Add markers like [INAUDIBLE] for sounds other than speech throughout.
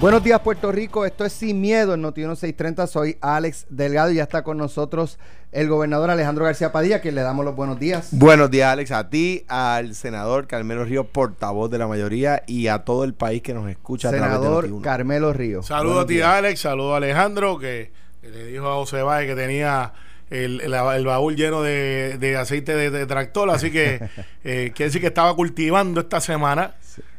Buenos días Puerto Rico, esto es Sin Miedo en Noti 630, soy Alex Delgado y ya está con nosotros el gobernador Alejandro García Padilla, que le damos los buenos días. Buenos días Alex, a ti, al senador Carmelo Río, portavoz de la mayoría y a todo el país que nos escucha. Senador a Carmelo Río. Saludos a ti Alex, saludos a Alejandro, que, le dijo a José Báez que tenía... El, baúl lleno de, aceite de, tractor, así que [LAUGHS] eh, quiere decir que estaba cultivando esta semana.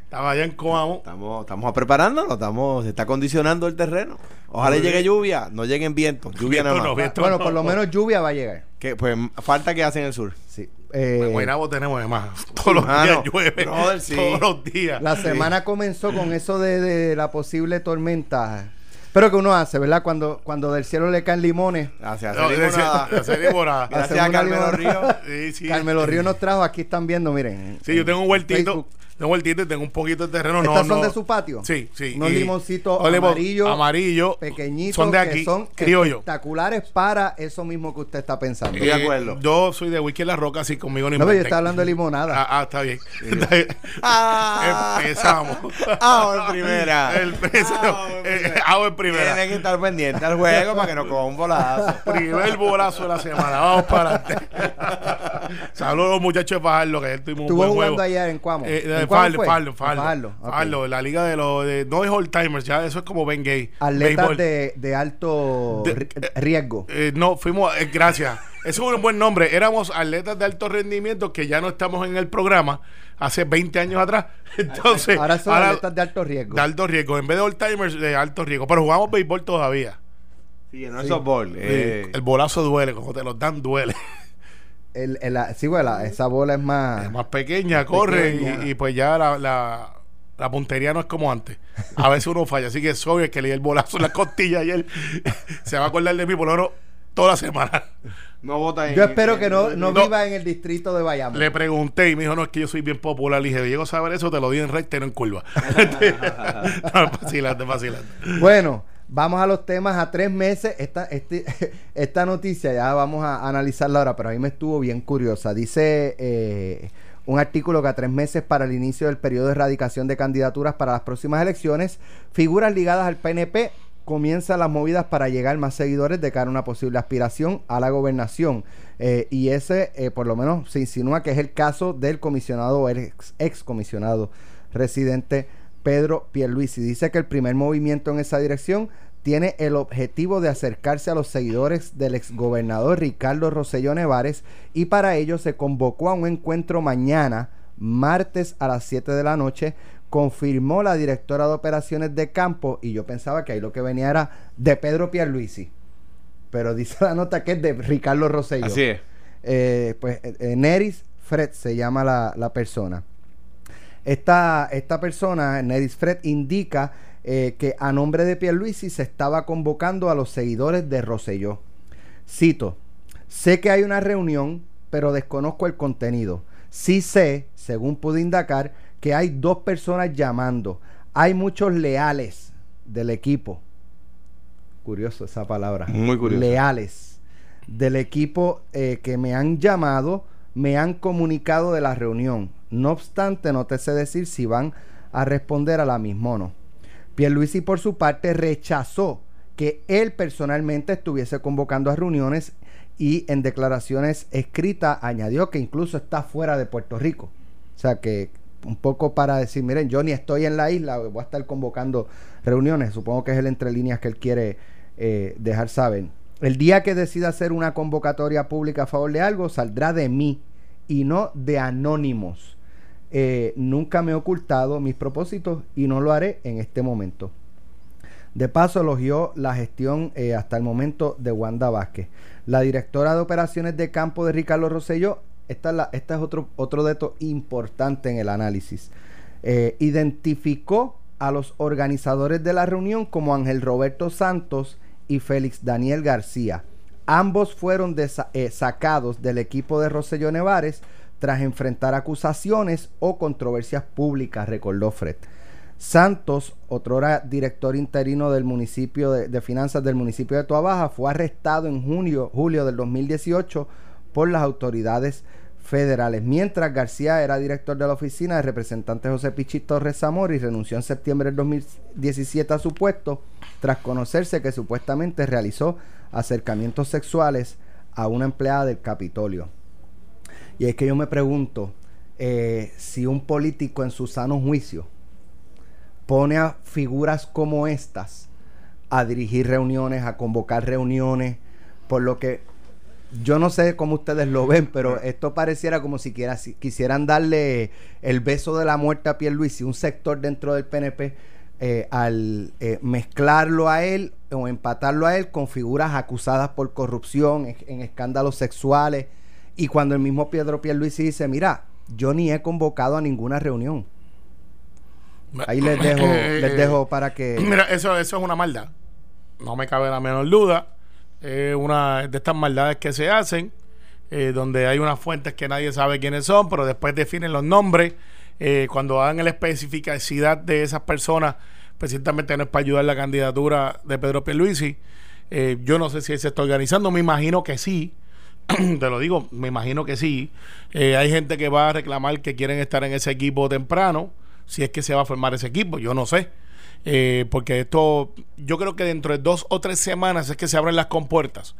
Estaba allá en Coamo. Estamos, estamos preparándonos, estamos, se está condicionando el terreno. Ojalá llegue lluvia, no lleguen vientos. [LAUGHS] Lluvia nada más. bueno, por lo menos lluvia va a llegar. Que, pues falta que hacen el sur. Sí. Eh, Guaynabo tenemos además. Todos los días llueve. Todos los días. La semana comenzó con eso de, la posible tormenta. Pero que uno hace, ¿verdad? Cuando, cuando del cielo le caen limones. Gracias, no, limonada. [LAUGHS] Gracias a Carmelo Río. Sí, sí. Carmelo Río nos trajo, aquí están viendo, miren. Sí, yo tengo un huertito tengo el y tengo un poquito de terreno. ¿Estas son de su patio? Sí, sí. Unos limoncitos amarillos. Amarillo. Pequeñitos. Son de aquí. Que son espectaculares para eso mismo que usted está pensando. de acuerdo. Yo soy de whisky en la roca, así conmigo ni No, pero yo estaba hablando de limonada. Ah, ah está bien. [LAUGHS] Ah, Empezamos. Ah, en primera. El ah, en primera. Tiene que estar pendiente al juego para que no coja un bolazo. Primer bolazo de la semana. Vamos para adelante. Saludos, muchachos de Fajardo, que tuvimos un buen jugando allá en Cuamo. Eh, Farlo, Farlo, Farlo. Farlo, la liga de los. De, no es old timers, ya eso es como Ben Gay. Atletas de, de, alto riesgo. Eh, no, fuimos. Eh, gracias. [LAUGHS] Eso es un buen nombre. Éramos atletas de alto rendimiento que ya no estamos en el programa hace 20 años atrás. [LAUGHS] Entonces. Ahora son atletas de alto riesgo. De alto riesgo. En vez de old timers, de alto riesgo. Pero jugamos béisbol todavía. Sí, no es softball. El bolazo duele, como te lo dan, duele. El, el, sí, bueno, esa bola es más... Es más pequeña, corre Y, pues ya la, la, puntería no es como antes. A veces uno falla. Así que soy el que le di el bolazo en la costilla y él [LAUGHS] se va a acordar de mí por lo menos toda la semana. No vota Yo espero que no, no, viva en el distrito de Bayamo. Le pregunté y me dijo, no, es que yo soy bien popular. Le dije, llego a saber eso, te lo di en recta y no en curva. [LAUGHS] [LAUGHS] vacilante, vacilante. Bueno, Vamos a los temas a tres meses. Esta, este, [LAUGHS] esta noticia ya vamos a analizarla ahora, pero a mí me estuvo bien curiosa. Dice eh, un artículo que a tres meses para el inicio del periodo de erradicación de candidaturas para las próximas elecciones, figuras ligadas al PNP comienzan las movidas para llegar más seguidores de cara a una posible aspiración a la gobernación. Eh, y ese, eh, por lo menos, se insinúa que es el caso del comisionado, el ex, ex comisionado residente Pedro Pierluisi. Dice que el primer movimiento en esa dirección tiene el objetivo de acercarse a los seguidores del exgobernador Ricardo Rosselló Nevares y para ello se convocó a un encuentro mañana, martes a las 7 de la noche, confirmó la directora de operaciones de campo y yo pensaba que ahí lo que venía era de Pedro Pierluisi, pero dice la nota que es de Ricardo Rosselló. Así es. Eh, pues eh, Neris Fred se llama la, la persona. Esta, esta persona, Nedis Fred, indica eh, que a nombre de Pierluisi se estaba convocando a los seguidores de Roselló. Cito, sé que hay una reunión, pero desconozco el contenido. Sí sé, según pude indicar, que hay dos personas llamando. Hay muchos leales del equipo. Curioso esa palabra. Muy curioso. Leales del equipo eh, que me han llamado, me han comunicado de la reunión. No obstante, no te sé decir si van a responder a la misma o no. Pierluisi, por su parte, rechazó que él personalmente estuviese convocando a reuniones y en declaraciones escritas añadió que incluso está fuera de Puerto Rico. O sea que un poco para decir, miren, yo ni estoy en la isla, voy a estar convocando reuniones. Supongo que es el entre líneas que él quiere eh, dejar saber. El día que decida hacer una convocatoria pública a favor de algo, saldrá de mí y no de anónimos. Eh, nunca me he ocultado mis propósitos y no lo haré en este momento. De paso, elogió la gestión eh, hasta el momento de Wanda Vázquez. La directora de operaciones de campo de Ricardo Rosselló, esta, es, otro, otro dato importante en el análisis. Eh, identificó a los organizadores de la reunión como Ángel Roberto Santos y Félix Daniel García. Ambos fueron sacados del equipo de Rosselló Nevares tras enfrentar acusaciones o controversias públicas, recordó Fred. Santos, otrora director interino del municipio de, finanzas del municipio de Baja, fue arrestado en junio, julio del 2018 por las autoridades federales. Mientras García era director de la oficina del representante José Pichit Torres Zamora y renunció en septiembre del 2017 a su puesto tras conocerse que supuestamente realizó acercamientos sexuales a una empleada del Capitolio. Y es que yo me pregunto eh, si un político en su sano juicio pone a figuras como estas a dirigir reuniones, a convocar reuniones, por lo que yo no sé cómo ustedes lo ven, pero esto pareciera como si, quisieran darle el beso de la muerte a Pierluisi, un sector dentro del PNP, eh, al eh, mezclarlo a él o empatarlo a él con figuras acusadas por corrupción, en, escándalos sexuales, y cuando el mismo Pedro Pierluisi dice, mira, yo ni he convocado a ninguna reunión. Ahí les dejo, [LAUGHS] les dejo para que... Mira, eso, eso es una maldad. No me cabe la menor duda es una de estas maldades que se hacen, eh, donde hay unas fuentes que nadie sabe quiénes son, pero después definen los nombres. Eh, cuando hagan la especificidad de esas personas, precisamente no es para ayudar la candidatura de Pedro Pierluisi. Eh, yo no sé si se está organizando, me imagino que sí. [CLEARS THROAT] Te lo digo, me imagino que sí. hay gente que va a reclamar que quieren estar en ese equipo temprano, si es que se va a formar ese equipo, yo no sé. Eh, porque esto, yo creo que dentro de dos o tres semanas es que se abren las compuertas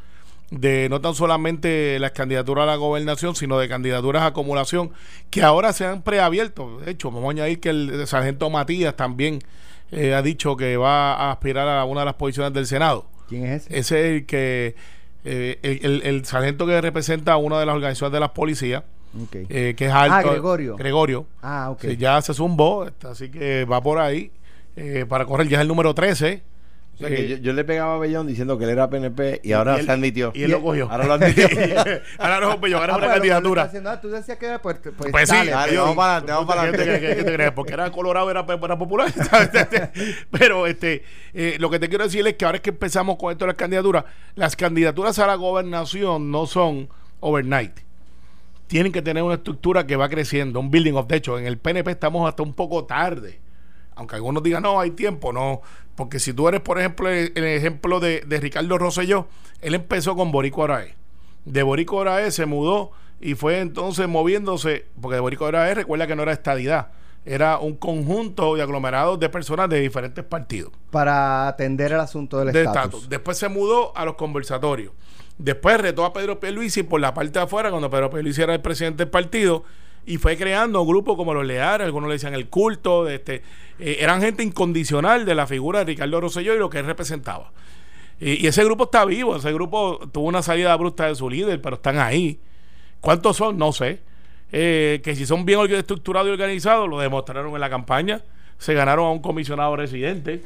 de no tan solamente las candidaturas a la gobernación, sino de candidaturas a acumulación, que ahora se han preabierto. De hecho, vamos a añadir que el, sargento Matías también eh, ha dicho que va a aspirar a una de las posiciones del Senado. ¿Quién es ese? Ese es el que, eh, el, sargento que representa a una de las organizaciones de las policías. que es alto. Ah, Gregorio. Gregorio. Ah, ya se zumbó, así que va por ahí. Eh, para correr, ya es el número 13. Yo, le pegaba a Bellón diciendo que él era PNP y ahora se admitió. Y él lo cogió. Ahora lo admitió. [LAUGHS] ahora no, Bellón, ahora es una candidatura. Ah, tú decías que era, pues, pues, pues sí, vamos para adelante, vamos para adelante. ¿Qué, te crees? Porque era Colorado, era, era popular. [LAUGHS] Pero este, eh, lo que te quiero decir es que ahora es que empezamos con esto de las candidaturas, las candidaturas a la gobernación no son overnight. Tienen que tener una estructura que va creciendo, un building of. De hecho, en el PNP estamos hasta un poco tarde aunque algunos digan, no, hay tiempo, no. Porque si tú eres, por ejemplo, el, ejemplo de, Ricardo Rosselló, él empezó con Borico Arae. De Borico Arae se mudó y fue entonces moviéndose, porque de Borico Arae recuerda que no era estadidad, era un conjunto de aglomerados de personas de diferentes partidos. Para atender el asunto del estatus. Después se mudó a los conversatorios. Después retó a Pedro Pierluisi por la parte de afuera, cuando Pedro Pierluisi era el presidente del partido, y fue creando grupos como los Leares, algunos le decían el culto, de este, eh, eran gente incondicional de la figura de Ricardo Rosselló y lo que él representaba. Y, ese grupo está vivo, ese grupo tuvo una salida abrupta de su líder, pero están ahí. ¿Cuántos son? No sé. Eh, que si son bien estructurados y organizados, lo demostraron en la campaña. Se ganaron a un comisionado residente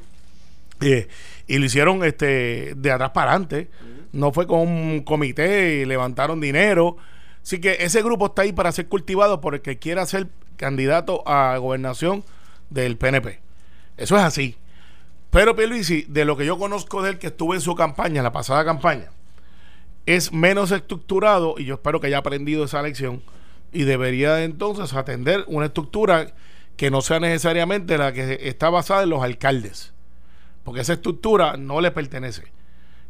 eh, y lo hicieron este, de atrás para adelante. No fue con un comité y levantaron dinero. Así que ese grupo está ahí para ser cultivado por el que quiera ser candidato a gobernación del PNP. Eso es así. Pero Pierluisi, de lo que yo conozco de él, que estuve en su campaña, la pasada campaña, es menos estructurado y yo espero que haya aprendido esa lección y debería entonces atender una estructura que no sea necesariamente la que está basada en los alcaldes, porque esa estructura no le pertenece.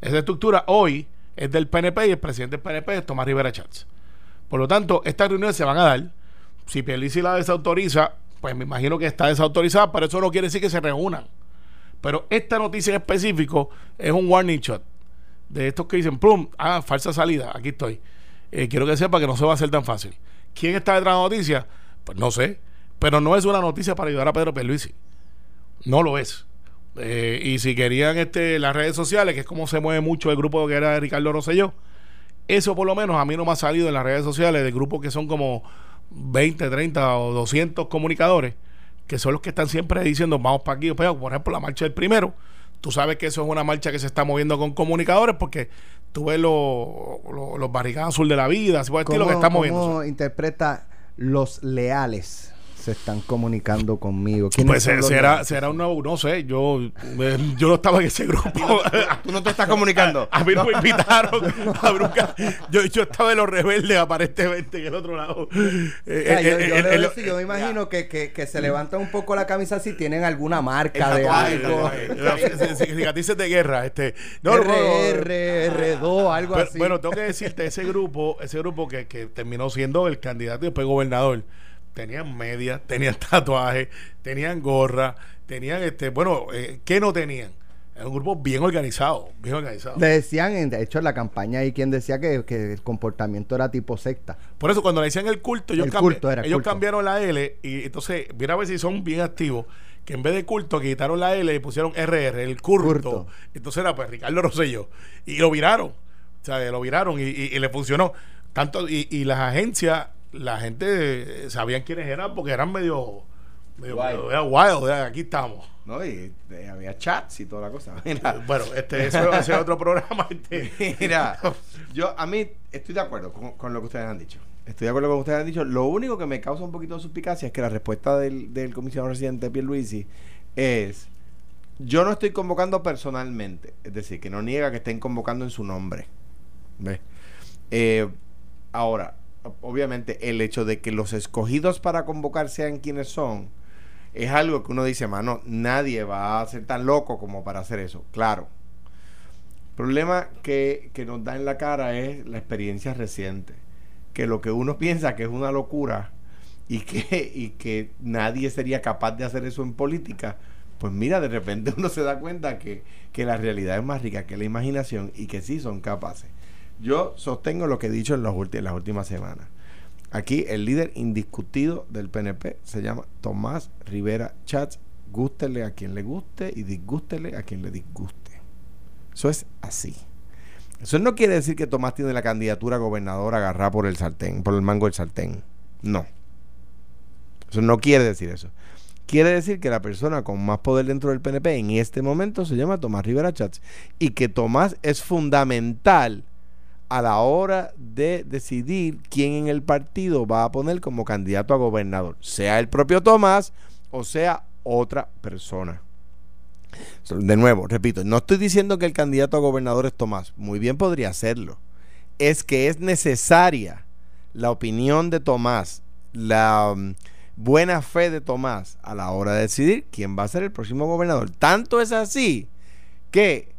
Esa estructura hoy es del PNP y el presidente del PNP es Tomás Rivera Chats. Por lo tanto, estas reuniones se van a dar. Si Pierluisi la desautoriza, pues me imagino que está desautorizada, pero eso no quiere decir que se reúnan. Pero esta noticia en específico es un warning shot de estos que dicen, plum, ah, falsa salida, aquí estoy. Eh, quiero que sepa que no se va a hacer tan fácil. ¿Quién está detrás de la noticia? Pues no sé, pero no es una noticia para ayudar a Pedro Pierluisi. No lo es. Eh, y si querían este, las redes sociales, que es como se mueve mucho el grupo que era de Ricardo Rosselló, eso por lo menos a mí no me ha salido en las redes sociales de grupos que son como 20, 30 o 200 comunicadores, que son los que están siempre diciendo vamos para aquí o para allá. Por ejemplo, la marcha del primero. Tú sabes que eso es una marcha que se está moviendo con comunicadores porque tú ves los los barricadas azul de la vida, así por el estilo que está moviendo. ¿Cómo interpreta los leales? Se están comunicando conmigo? Pues será, será un nuevo, no sé, yo, eh, yo no estaba en ese grupo. [LAUGHS] ¿Tú no te estás comunicando? A mí no me invitaron a Yo, yo estaba en los rebeldes aparentemente en el otro lado. Eh, yo, me imagino que, que, se levanta un poco la camisa si tienen alguna marca de algo. [LAUGHS] Cicatrices de guerra. Este, no, R, 2 algo así. Bueno, tengo que decirte, ese grupo, ese grupo que, que terminó siendo el candidato y después gobernador tenían medias, [LAUGHS] tenían tatuajes, tenían gorra, tenían este, bueno, eh, ¿qué no tenían? Era un grupo bien organizado, bien organizado. Le decían, de hecho, en la campaña hay quien decía que, el comportamiento era tipo secta. Por eso, cuando le decían el culto, ellos, ellos cambiaron la L y entonces, mira a ver si son bien activos, que en vez de culto quitaron la L y pusieron RR, el curto. Entonces era pues Ricardo Rosselló. Y lo viraron. O sea, lo viraron y, y, le funcionó. Tanto, y, y las agencias la gente sabían quiénes eran porque eran medio, medio, wild. aquí estamos. No, y había chats y toda la cosa. [LAUGHS] Bueno, este, eso va a ser otro programa. Este. [LAUGHS] Mira, [LAUGHS] yo a mí estoy de acuerdo con, lo que ustedes han dicho. Estoy de acuerdo con lo que ustedes han dicho. Lo único que me causa un poquito de suspicacia es que la respuesta del, del comisionado residente Pierluisi es yo no estoy convocando personalmente, es decir, que no niega que estén convocando en su nombre. ¿Ves? Eh, ahora, obviamente el hecho de que los escogidos para convocar sean quienes son, es algo que uno dice, mano, nadie va a ser tan loco como para hacer eso. Claro. Problema que, que nos da en la cara es la experiencia reciente. Que lo que uno piensa que es una locura y que, [LAUGHS] y que nadie sería capaz de hacer eso en política, pues mira, de repente uno se da cuenta que, que la realidad es más rica que la imaginación y que sí son capaces. Yo sostengo lo que he dicho en, las últimas semanas. Aquí el líder indiscutido del PNP se llama Tomás Rivera Chats. Gústele a quien le guste y disgústele a quien le disguste. Eso es así. Eso no quiere decir que Tomás tiene la candidatura a gobernador agarrada por el sartén, por el mango del sartén. No. Eso no quiere decir eso. Quiere decir que la persona con más poder dentro del PNP en este momento se llama Tomás Rivera Chats y que Tomás es fundamental a la hora de decidir quién en el partido va a poner como candidato a gobernador, sea el propio Tomás o sea otra persona. De nuevo, repito, no estoy diciendo que el candidato a gobernador es Tomás, muy bien podría serlo. Es que es necesaria la opinión de Tomás, la mm, buena fe de Tomás a la hora de decidir quién va a ser el próximo gobernador. Tanto es así que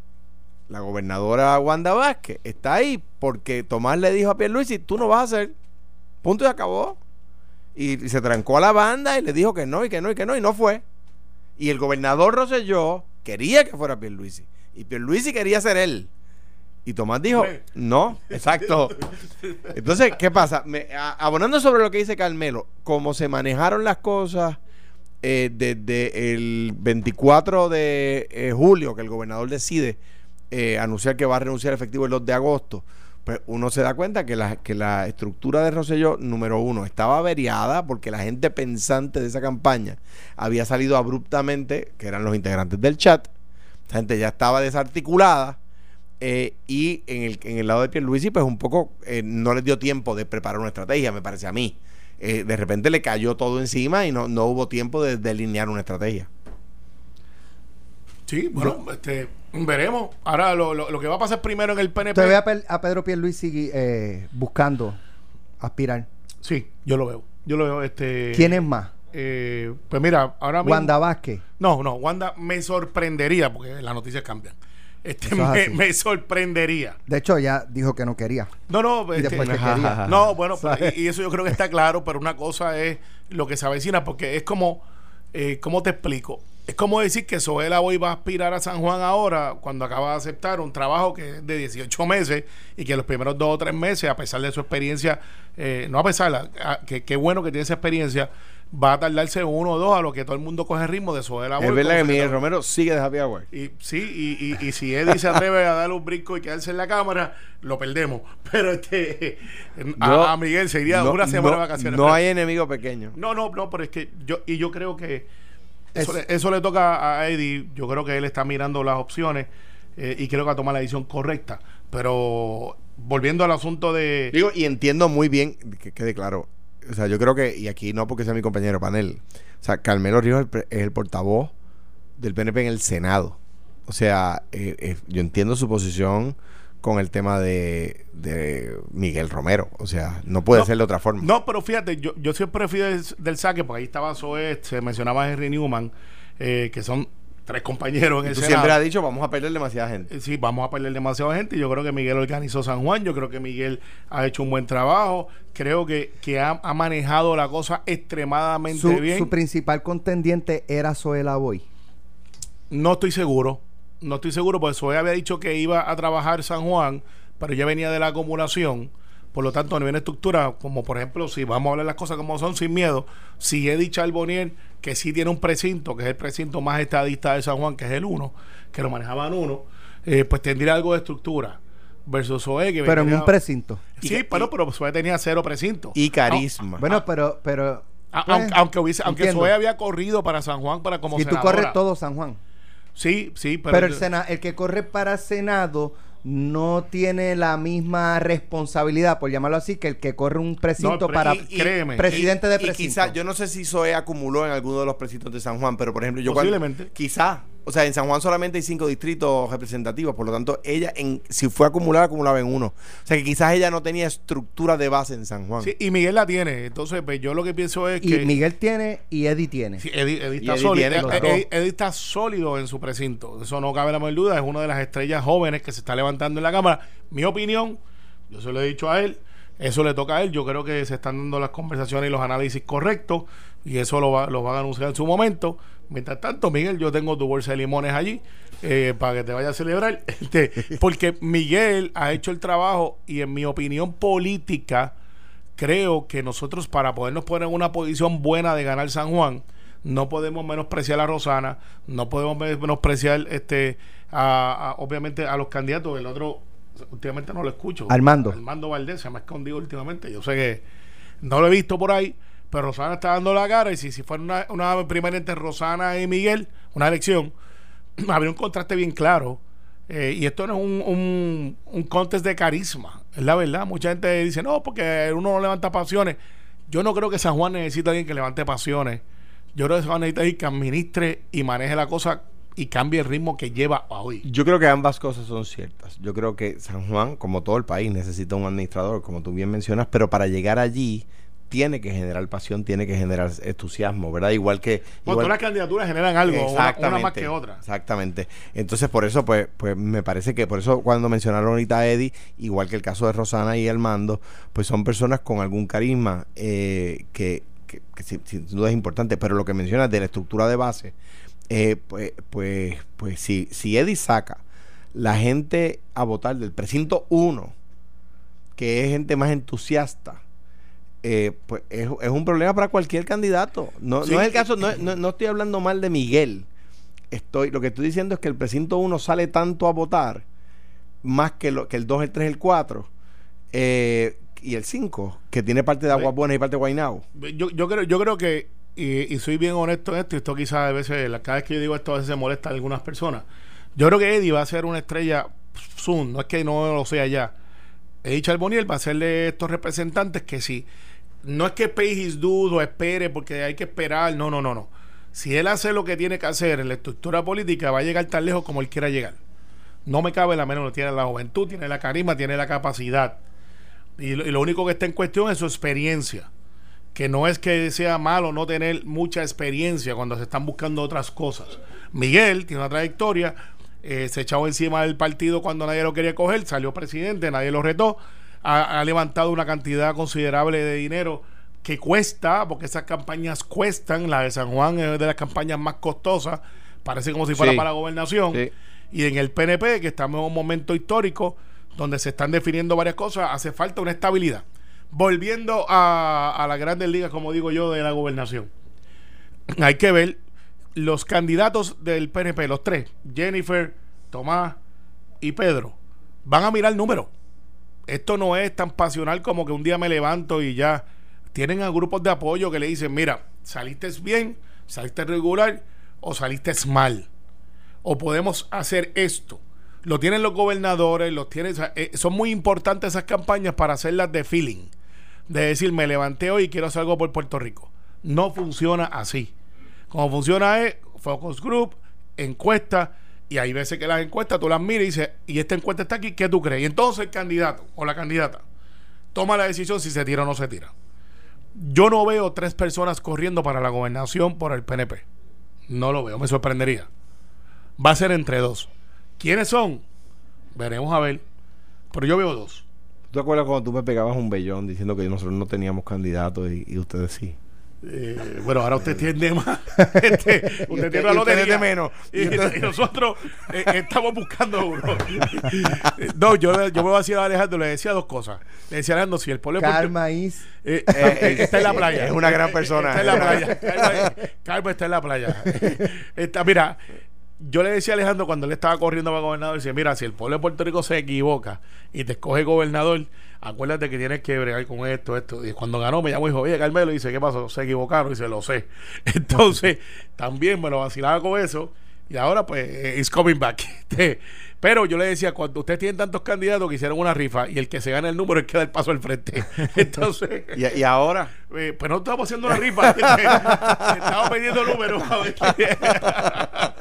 la gobernadora Wanda Vázquez está ahí porque Tomás le dijo a Pierluisi, tú no vas a hacer. Punto y acabó. Y, se trancó a la banda y le dijo que no y que no y que no y no fue. Y el gobernador Rosselló quería que fuera Pierluisi. Y Pierluisi quería ser él. Y Tomás dijo, no, exacto. Entonces, ¿qué pasa? abonando sobre lo que dice Carmelo, como se manejaron las cosas eh, desde el 24 de eh, julio, que el gobernador decide eh, anunciar que va a renunciar efectivo el 2 de agosto, pues uno se da cuenta que la, que la estructura de Rosselló, número uno, estaba averiada porque la gente pensante de esa campaña había salido abruptamente, que eran los integrantes del chat, la gente ya estaba desarticulada. Eh, y en el, en el lado de Pierluisi, pues un poco eh, no les dio tiempo de preparar una estrategia, me parece a mí. de repente le cayó todo encima y no, no hubo tiempo de delinear una estrategia. Sí, bueno, este, veremos. Ahora lo, lo, que va a pasar primero en el PNP. ¿Usted ve a, a Pedro Pierluisi eh, buscando aspirar? Sí, yo lo veo. Yo lo veo. Este, ¿Quién es más? Eh, pues mira, ahora mismo. Wanda Vázquez. No, no, Wanda me sorprendería, porque las noticias cambian. Este me, me, sorprendería. De hecho, ya dijo que no quería. No, no, y este, quería. no, bueno, [LAUGHS] pues, y, eso yo creo que está claro, pero una cosa es lo que se avecina, porque es como, eh, ¿cómo te explico? Es como decir que Soela hoy va a aspirar a San Juan ahora, cuando acaba de aceptar un trabajo que es de 18 meses y que los primeros dos o tres meses, a pesar de su experiencia, eh, no a pesar, que qué bueno que tiene esa experiencia, va a tardarse uno o dos a lo que todo el mundo coge ritmo de Soela Es verdad que Miguel Romero sigue de happy hour. Y, sí, y, y, si Eddie se atreve a darle un brinco y quedarse en la cámara, lo perdemos. [LAUGHS] Pero este a, Miguel se iría una semana de vacaciones. No hay enemigo pequeño. No, no, no, pero es que yo, y yo creo que eso, le, toca a Eddie. Yo creo que él está mirando las opciones eh, y creo que va a tomar la decisión correcta. Pero volviendo al asunto de. Digo, y entiendo muy bien, que quede claro, o sea, yo creo que, y aquí no porque sea mi compañero panel, o sea, Carmelo Ríos es el, es el portavoz del PNP en el Senado. O sea, eh, eh, yo entiendo su posición con el tema de, de Miguel Romero. O sea, no puede No, ser de otra forma. No, pero fíjate, yo, yo siempre fui del, del saque, porque ahí estaba Zoé, se mencionaba a Henry Newman, eh, que son tres compañeros en Y el tú Senado. siempre has dicho, vamos a perder demasiada gente. Eh, Sí, vamos a perder demasiada gente. Yo creo que Miguel organizó San Juan. Yo creo que Miguel ha hecho un buen trabajo. Creo que, que ha, ha manejado la cosa extremadamente Su, bien. su principal contendiente era Zoela Boy. No estoy seguro. No estoy seguro, porque Zoe había dicho que iba a trabajar San Juan, pero ya venía de la acumulación. Por lo tanto, a nivel de estructura, como por ejemplo, si vamos a hablar las cosas como son, sin miedo, si Eddie Charbonnier, que sí tiene un precinto, que es el precinto más estadista de San Juan, que es el 1, que lo manejaban uno, eh, pues tendría algo de estructura. Versus Zoe, que Pero en un precinto. Sí, pero, pero Zoe tenía cero precinto. Y carisma. Bueno, pero, pero. A- pues, aunque, aunque hubiese, aunque. Zoe había corrido para San Juan para como Y tú corres todo San Juan. Sí, sí, pero, Pero, el, sena- el que corre para Senado no tiene la misma responsabilidad, por llamarlo así, que el que corre un precinto para y- y- créeme, presidente de Y precinto. quizá, yo no sé si Zoe acumuló en alguno de los precintos de San Juan, pero por ejemplo, yo cuando- Posiblemente. quizá. O sea, en San Juan solamente hay cinco distritos representativos, por lo tanto, ella, en, si fue acumulada, acumulaba en uno. O sea, que quizás ella no tenía estructura de base en San Juan. Sí, y Miguel la tiene. Entonces, pues yo lo que pienso es y que. Miguel tiene y Eddie tiene. Sí, Eddie, está Eddie sólido. tiene Eh, eh, Eddie está sólido en su precinto. Eso no cabe la menor duda. Es una de las estrellas jóvenes que se está levantando en la Cámara. Mi opinión, yo se lo he dicho a él, eso le toca a él. Yo creo que se están dando las conversaciones y los análisis correctos. Y eso lo, va, lo van a anunciar en su momento. Mientras tanto, Miguel, yo tengo tu bolsa de limones allí eh, para que te vayas a celebrar. [LAUGHS] Este, porque Miguel ha hecho el trabajo y en mi opinión política, creo que nosotros para podernos poner en una posición buena de ganar San Juan, no podemos menospreciar a Rosana, no podemos me- menospreciar este a, a- obviamente a los candidatos, el otro últimamente no lo escucho. Armando. Armando Valdés se me ha escondido últimamente. Yo sé que no lo he visto por ahí, pero Rosana está dando la cara y si, si fuera una, una primera entre Rosana y Miguel, una elección, [CLEARS THROAT] habría un contraste bien claro. Eh, y esto no es un, un, un contest de carisma, es la verdad. Mucha gente dice, no, porque uno no levanta pasiones. Yo no creo que San Juan necesita a alguien que levante pasiones. Yo creo que San Juan necesita alguien que administre y maneje la cosa y cambie el ritmo que lleva a hoy. Yo creo que ambas cosas son ciertas. Yo creo que San Juan, como todo el país, necesita un administrador, como tú bien mencionas, pero para llegar allí tiene que generar pasión, tiene que generar entusiasmo, ¿verdad? Igual que... Bueno, igual- todas las candidaturas generan algo, una, una más que otra. Exactamente. Entonces, por eso, pues, pues me parece que, por eso cuando mencionaron ahorita a Eddie, igual que el caso de Rosana y Armando, pues son personas con algún carisma eh, que, que, que sin, sin duda es importante. Pero lo que mencionas de la estructura de base, eh, pues, pues, pues si, si Eddie saca la gente a votar del precinto 1, que es gente más entusiasta, eh, pues es, es un problema para cualquier candidato. No, Sí. no es el caso, no, no- no estoy hablando mal de Miguel. Estoy, lo que estoy diciendo es que el precinto 1 sale tanto a votar, más que, lo, que el 2, el 3, el 4, eh, y el 5, que tiene parte de Sí. Aguas Buenas y parte de Guaynabo. Yo, yo creo, yo creo que, y, y soy bien honesto en esto, y esto quizás a veces, cada vez que yo digo esto, a veces se molesta a algunas personas. Yo creo que Eddie va a ser una estrella soon, no es que no lo sea ya. Eddie Charbonnier va a ser de estos representantes que si no es que pay his dues o espere porque hay que esperar, no, no, no, no. Si él hace lo que tiene que hacer en la estructura política, va a llegar tan lejos como él quiera llegar. No me cabe la menos, tiene la juventud, tiene la carisma, tiene la capacidad. Y lo, único que está en cuestión es su experiencia. Que no es que sea malo no tener mucha experiencia cuando se están buscando otras cosas. Miguel tiene una trayectoria, eh, se echó encima del partido cuando nadie lo quería coger, salió presidente, nadie lo retó, ha, ha levantado una cantidad considerable de dinero que cuesta, porque esas campañas cuestan, la de San Juan es de las campañas más costosas, parece como si fuera Sí. para la gobernación. Sí. Y en el PNP, que estamos en un momento histórico donde se están definiendo varias cosas, hace falta una estabilidad. Volviendo a, a las grandes ligas, como digo yo, de la gobernación. Hay que ver los candidatos del PNP, los tres, Jennifer, Tomás y Pedro, van a mirar números. Esto no es tan pasional como que un día me levanto y ya tienen a grupos de apoyo que le dicen, mira, saliste bien, saliste regular o saliste mal o podemos hacer esto. Lo tienen los gobernadores, los tienen, eh, son muy importantes esas campañas para hacerlas de feeling. de decir me levanté hoy y quiero hacer algo por Puerto Rico. No funciona así. Como funciona es focus group, encuesta, y hay veces que las encuestas tú las miras y dices, y esta encuesta está aquí, ¿qué tú crees? Y entonces el candidato o la candidata toma la decisión si se tira o no se tira. Yo no veo tres personas corriendo para la gobernación por el PNP. No lo veo, me sorprendería. Va a ser entre dos. ¿Quiénes son? Veremos a ver. Pero yo veo dos. ¿Tú te acuerdas cuando tú me pegabas un bellón diciendo que nosotros no teníamos candidatos y ustedes sí? Eh, bueno, ahora usted tiene más. [LAUGHS] [LAUGHS] Este, usted tiene la lotería. tiene menos. Y, y nosotros [LAUGHS] eh, estamos buscando uno. no, yo, yo me voy a decir a Alejandro, le decía dos cosas. Le decía a Alejandro, si el pueblo de Karma is. eh, Eh, está en la playa. es una gran persona. Está en la playa. Calma, Calma está en la playa. Está, mira, yo le decía a Alejandro cuando él estaba corriendo para gobernador, decía, mira, si el pueblo de Puerto Rico se equivoca y te escoge gobernador, acuérdate que tienes que bregar con esto, esto. Y cuando ganó me llamó y dijo, oye, Carmelo, y dice, ¿qué pasó? Se equivocaron, y dice, lo sé. [LAUGHS] Entonces, también me lo vacilaba con eso. Y ahora, pues, eh, it's coming back. [LAUGHS] Este, Pero yo le decía, cuando ustedes tienen tantos candidatos que hicieron una rifa y el que se gana el número es que da el paso al frente. [LAUGHS] Entonces, Y, y ahora, eh, pues no estamos haciendo una rifa. estamos pidiendo números.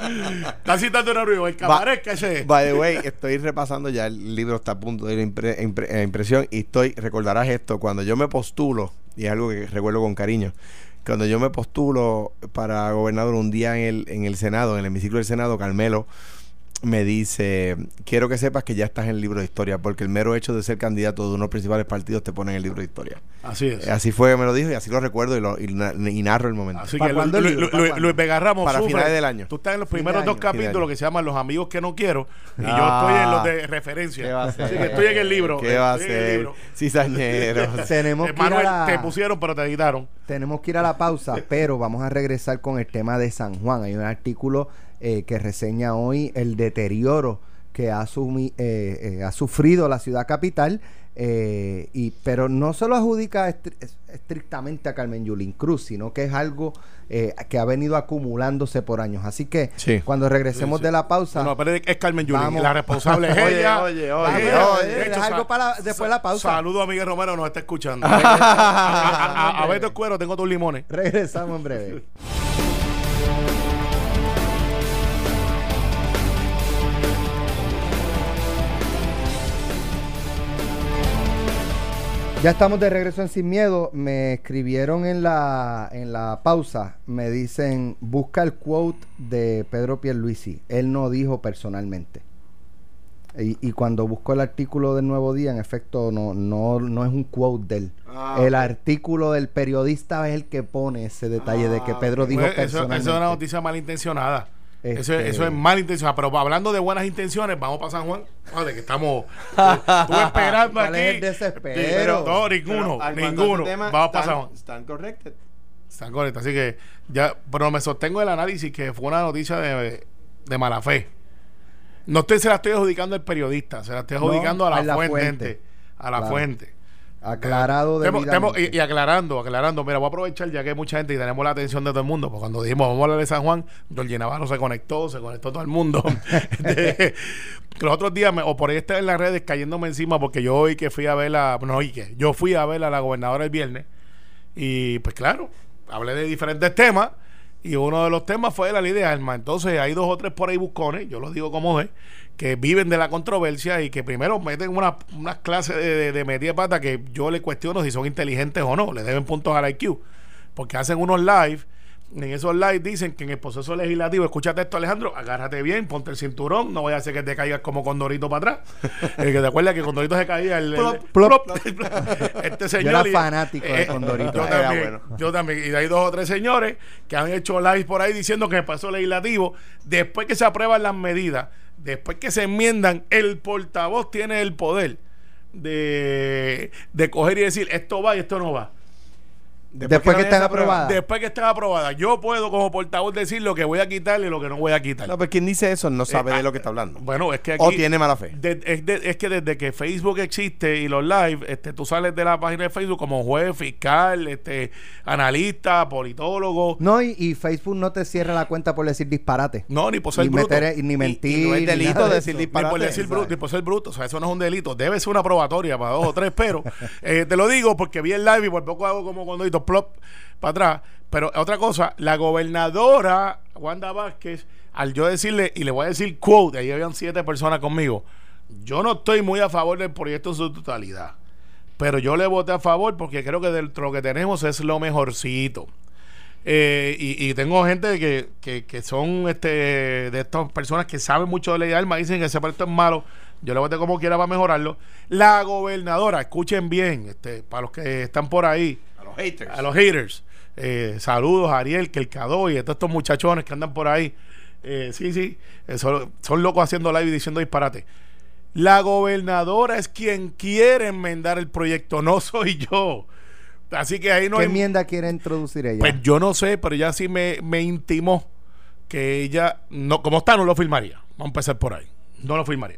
A ver qué- Está citando una rifa. El cabaret que ese. by the way, estoy repasando ya el libro, está a punto de ir a impre- impre- impresión y estoy, recordarás esto, cuando yo me postulo, y es algo que recuerdo con cariño, cuando yo me postulo para gobernador un día en el, en el Senado, en el hemiciclo del Senado, Carmelo me dice, quiero que sepas que ya estás en el libro de historia, porque el mero hecho de ser candidato de uno de los principales partidos te pone en el libro de historia. Así es. Así fue que me lo dijo y así lo recuerdo y, lo, y, na- y narro el momento. Así ¿Para que. Luis Vega Ramos Para sufre. finales del año. Tú estás en los primeros dos año, capítulos que se llaman Los amigos que no quiero. Y yo Ah. estoy en los de referencia. ¿Qué va a Así que estoy en el libro. ¿Qué va a estoy en el hacer? libro. Cizañero. [LAUGHS] Tenemos que, ir a Manuel, la, te pusieron, pero te editaron. tenemos que ir a la pausa, pero vamos a regresar con el tema de San Juan. Hay un artículo eh, que reseña hoy el deterioro que ha, sumi- eh, eh, ha sufrido la ciudad capital, eh, y, pero no se lo adjudica estri- es- estrictamente a Carmen Yulín Cruz, sino que es algo eh, que ha venido acumulándose por años. Así que Sí. cuando regresemos Sí, sí. de la pausa... No, pero es Carmen Yulín. Vamos. La responsable es [LAUGHS] Oye, ella. oye, oye, oye, de deja sa- algo para después de la pausa. Saludo a Miguel Romero, nos está escuchando. [LAUGHS] a, a, a, a Beto Cuero, tengo tus limones. Regresamos en breve. [LAUGHS] Ya estamos de regreso en Sin Miedo. Me escribieron en la, en la pausa. Me dicen, busca el quote de Pedro Pierluisi. Él no dijo personalmente. Y, y cuando busco el artículo del Nuevo Día, en efecto, no, no, no es un quote de él. Ah, el artículo del periodista es el que pone ese detalle de que Ah, Pedro dijo Pues, eso, personalmente. eso es una noticia malintencionada. Eso, es- Este- eso es malintencionada. Pero hablando de buenas intenciones, vamos para San Juan. Joder, que estamos eh, tú esperando ¿Cuál aquí. es el desespero? Pero, no, ninguno, Pero, ninguno. este tema, Vamos para San Juan. Están corrected. Están correctos. Así que ya, pero me sostengo el análisis que fue una noticia de, de mala fe. No estoy, se la estoy adjudicando al periodista, se la estoy No, adjudicando a la, a la fuente, a la Claro. fuente. Aclarado debidamente. y, y aclarando, aclarando, mira, voy a aprovechar ya que hay mucha gente y tenemos la atención de todo el mundo, porque cuando dijimos vamos a hablar de San Juan, Jorge Navarro se conectó, se conectó todo el mundo. [LAUGHS] [LAUGHS] Este, los otros días, me- o por ahí está en las redes cayéndome encima, porque yo hoy que fui a ver la, no, y que yo fui a ver a la gobernadora el viernes, y pues claro, hablé de diferentes temas, y uno de los temas fue la ley de armas. Entonces hay dos o tres por ahí buscones, yo lo digo como es, que viven de la controversia y que primero meten una, unas clases de, de, de metida de pata que yo le cuestiono si son inteligentes o no, le deben puntos al IQ, porque hacen unos live. En esos live dicen que en el proceso legislativo, escúchate esto Alejandro, agárrate bien, ponte el cinturón, no vaya a ser que te caigas como Condorito para atrás. [LAUGHS] El que te acuerdas que Condorito se caía el, el- Plop, [LAUGHS] plop. [LAUGHS] Este Yo señor era y- fanático de eh, Condorito. Yo Era también, bueno. yo también. Y hay dos o tres señores que han hecho live por ahí diciendo que en el proceso legislativo, después que se aprueban las medidas, después que se enmiendan, el portavoz tiene el poder de, de coger y decir esto va y esto no va. Después, que, estén aprobadas. Después que estén aprobadas. Yo puedo como portavoz decir lo que voy a quitar y lo que no voy a quitar. No, pero quien dice eso no sabe Eh, de lo que está hablando. Bueno, es que aquí, o tiene mala fe. de- es, de- es que desde que Facebook existe y los live, este, tú sales de la página de Facebook como juez, fiscal, este, analista, politólogo. No, y, y Facebook no te cierra la cuenta por decir disparate. No, ni por ser Ni, bruto. meter, ni mentir. y no es delito de decir eso. Ni disparate. por, decir bruto, ni por ser bruto, o sea, eso no es un delito. Debe ser una probatoria para dos o tres, pero [LAUGHS] eh, te lo digo porque vi el live y por poco hago como cuando plop para atrás. Pero otra cosa, la gobernadora Wanda Vázquez, al yo decirle, y le voy a decir quote, ahí habían siete personas conmigo, yo no estoy muy a favor del proyecto en su totalidad, pero yo le voté a favor porque creo que dentro de lo que tenemos es lo mejorcito. Eh, y, tengo gente que, que, que son este de estas personas que saben mucho de ley de armas, dicen que ese proyecto es malo. Yo le voté como quiera para mejorarlo. La gobernadora, escuchen bien, este, para los que están por ahí, los haters. a los haters. eh, saludos a Ariel, Kelcado y a todos estos muchachones que andan por ahí. Eh, sí, sí, eh, son, son locos haciendo live y diciendo disparate. La gobernadora es quien quiere enmendar el proyecto, no soy yo. Así que ahí no ¿Qué hay. enmienda quiere introducir ella? Pues yo no sé, pero ella sí me, me intimó que ella, no como está, no lo firmaría. Vamos a empezar por ahí. No lo firmaría.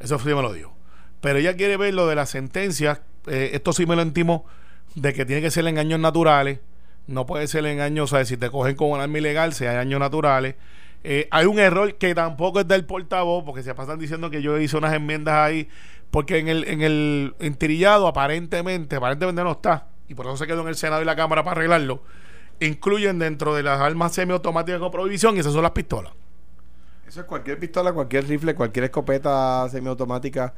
Eso sí me lo dijo. Pero ella quiere ver lo de las sentencias. eh, esto sí me lo intimó, de que tiene que ser engaños naturales. No puede ser engaños, o sea, si te cogen con un arma ilegal, sea engaños naturales. Eh, hay un error que tampoco es del portavoz, porque se pasan diciendo que yo hice unas enmiendas ahí, porque en el, en el entirillado aparentemente, aparentemente no está, y por eso se quedó en el Senado y la Cámara para arreglarlo, incluyen dentro de las armas semiautomáticas con prohibición, y esas son las pistolas. Eso es cualquier pistola, cualquier rifle, cualquier escopeta semiautomática.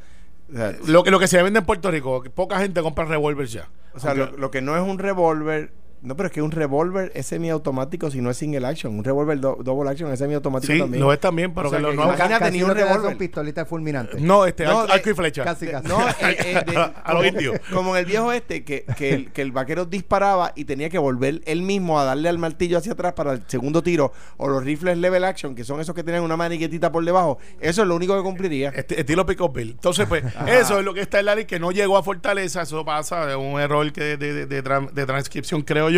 Lo que, lo que se vende en Puerto Rico, que poca gente compra revólver ya. O sea, lo, lo que no es un revólver. No, pero es que un revólver es semiautomático si no es single action. Un revólver do- double action es semiautomático Sí, también. lo es también, pero O sea, que los que nuevos- imagínate, Casi ni un revólver. pistolitas fulminantes. No, este, No, arco, arco y flecha. casi, casi. No, [LAUGHS] eh, eh, de- A los indios. Como en el viejo este, que, que, el, que el vaquero disparaba y tenía que volver él mismo a darle al martillo hacia atrás para el segundo tiro. O los rifles level action, que son esos que tienen una maniquetita por debajo. Eso es lo único que cumpliría. Este, estilo pick up bill. Entonces, pues, eso es lo que está en la ley que no llegó a Fortaleza. Eso pasa, es un error que de, de, de tran- de transcripción, creo yo,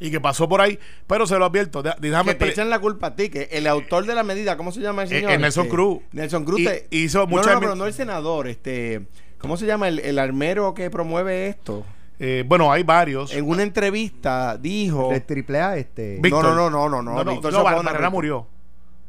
y que pasó por ahí. Pero se lo advierto. Déjame que te echan la culpa a ti, que el autor de la medida, ¿cómo se llama el Eh, señor? eh, Nelson Este, Cruz. Nelson Cruz Y- te- hizo no, muchas no, no, pero no el senador, este, ¿cómo se llama? El, el armero que promueve esto. eh, bueno, hay varios. En una entrevista dijo. Triple A, este. Víctor. No, no, no, no, no, no, no, Víctor no, Bar- Barrera murió.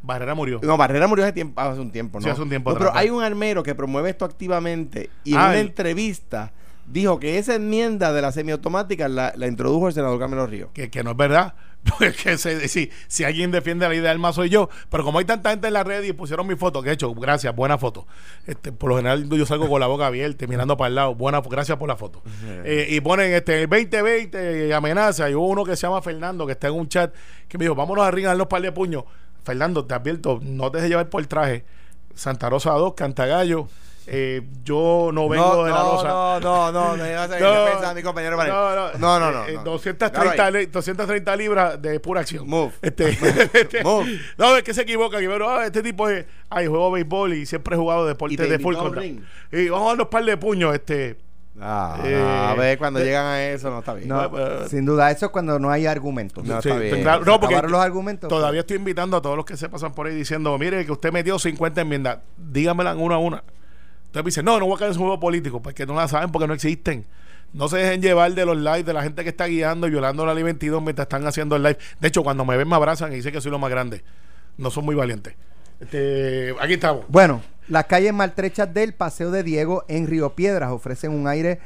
Barrera murió. No, Barrera murió hace, tiempo, hace un tiempo, ¿no? Sí, hace un tiempo No, atrás, pero hay un armero que promueve esto activamente y en Ah, una el- entrevista dijo que esa enmienda de la semiautomática la, la introdujo el senador Camilo Río. que, que no es verdad. [LAUGHS] Porque que se- si, si alguien defiende la ley de armas soy yo. Pero como hay tanta gente en la red y pusieron mi foto, que he hecho, gracias, buena foto. Este, por lo general yo salgo con la boca abierta, y mirando para el lado. Buena, gracias por la foto. Eh, y ponen este el 2020 y amenaza. Y hubo uno que se llama Fernando, que está en un chat, que me dijo, vámonos a ring a darnos par de puños. Fernando, te advierto, no te dejes llevar por el traje. Santa Rosa 2, Cantagallo. Eh, yo no vengo de la Rosa. no, no, no, no, no, No, pensa, mi compañero no, no, no, no, no, Eh, no. 230, Claro, li- 230 libras de pura acción. Move. Este, [LAUGHS] este- Move. no, es que se equivoca. Que, pero, ah, este tipo es. Ay, juego béisbol y siempre he jugado Y deporte te de full a ring. Y vamos a darnos par de puños. Este, Ah, Eh, no, a ver, cuando de- llegan a eso, no está bien. No, eh, sin duda, eso es cuando no hay argumentos. No, sí, está bien. claro, no, porque los argumentos. todavía estoy invitando a todos los que se pasan por ahí diciendo: Mire, que usted metió 50 enmiendas. Dígamelas una a una. Me dicen: No, no voy a caer en su juego político. Porque no la saben, porque no existen. No se dejen llevar de los lives de la gente que está guiando y violando la ley 22 mientras están haciendo el live. De hecho, cuando me ven, me abrazan y dicen que soy lo más grande. No son muy valientes. Este, aquí estamos. Bueno, las calles maltrechas del Paseo de Diego en Río Piedras ofrecen un aire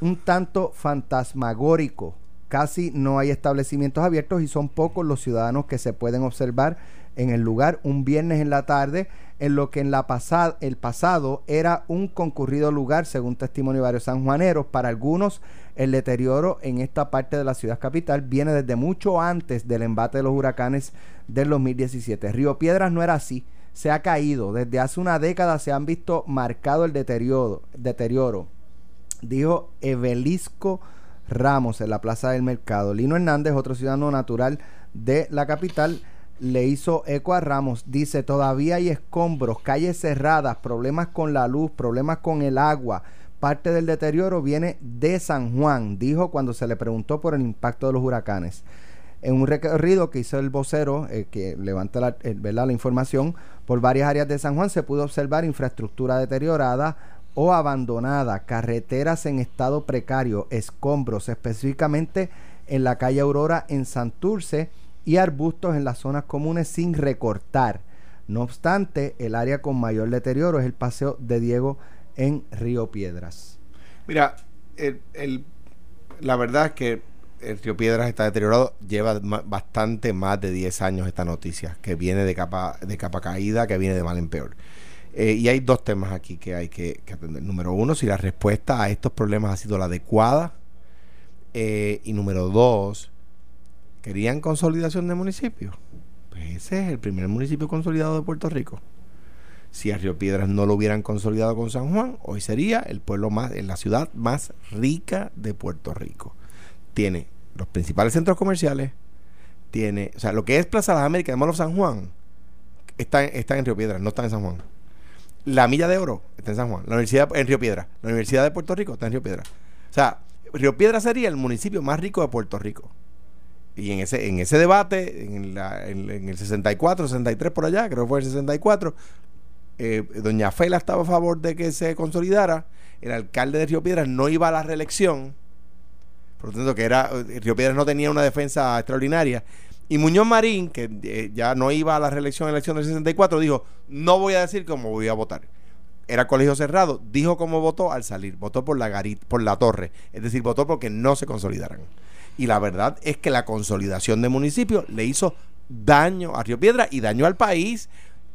un tanto fantasmagórico. Casi no hay establecimientos abiertos y son pocos los ciudadanos que se pueden observar en el lugar un viernes en la tarde, en lo que en la pasada, el pasado era un concurrido lugar, según testimonio de varios sanjuaneros. Para algunos, el deterioro en esta parte de la ciudad capital viene desde mucho antes del embate de los huracanes del 2017. Río Piedras no era así se ha caído. Desde hace una década se han visto marcado el deterioro, deterioro. Dijo Evelisco Ramos en la Plaza del Mercado. Lino Hernández, otro ciudadano natural de la capital, le hizo eco a Ramos. Dice, todavía hay escombros, calles cerradas, problemas con la luz, problemas con el agua, parte del deterioro viene de San Juan, dijo cuando se le preguntó por el impacto de los huracanes. En un recorrido que hizo el vocero, eh, que levanta eh, la información, por varias áreas de San Juan se pudo observar infraestructura deteriorada o abandonada, carreteras en estado precario, escombros, específicamente en la calle Aurora en Santurce y arbustos en las zonas comunes sin recortar. No obstante, el área con mayor deterioro es el paseo de Diego en Río Piedras. Mira, la verdad es que el Río Piedras está deteriorado. Lleva bastante más de 10 años esta noticia, que viene de capa, de capa caída, que viene de mal en peor. Eh, y hay dos temas aquí que hay que, atender. Número uno, si la respuesta a estos problemas ha sido la adecuada. Eh, y número dos, ¿querían consolidación de municipios? Pues ese es el primer municipio consolidado de Puerto Rico. Si a Río Piedras no lo hubieran consolidado con San Juan, hoy sería el pueblo más, en la ciudad más rica de Puerto Rico. Tiene los principales centros comerciales, tiene, o sea, lo que es Plaza Las Américas de San Juan, está, está en Río Piedras, no está en San Juan. La Milla de Oro está en San Juan, la Universidad en Río Piedras, la Universidad de Puerto Rico está en Río Piedras. O sea, Río Piedras sería el municipio más rico de Puerto Rico. Y en ese, en ese debate, en, la, en, en, el 64, 63 por allá, creo que fue el 64, eh, doña Fela estaba a favor de que se consolidara, el alcalde de Río Piedras no iba a la reelección, por lo tanto que era, eh, Río Piedras no tenía una defensa extraordinaria, y Muñoz Marín, que eh, ya no iba a la reelección elección del 64, dijo, no voy a decir cómo voy a votar. Era colegio cerrado, dijo cómo votó al salir, votó por la garit, por la torre, es decir, votó porque no se consolidaran. Y la verdad es que la consolidación de municipios le hizo daño a Río Piedras y daño al país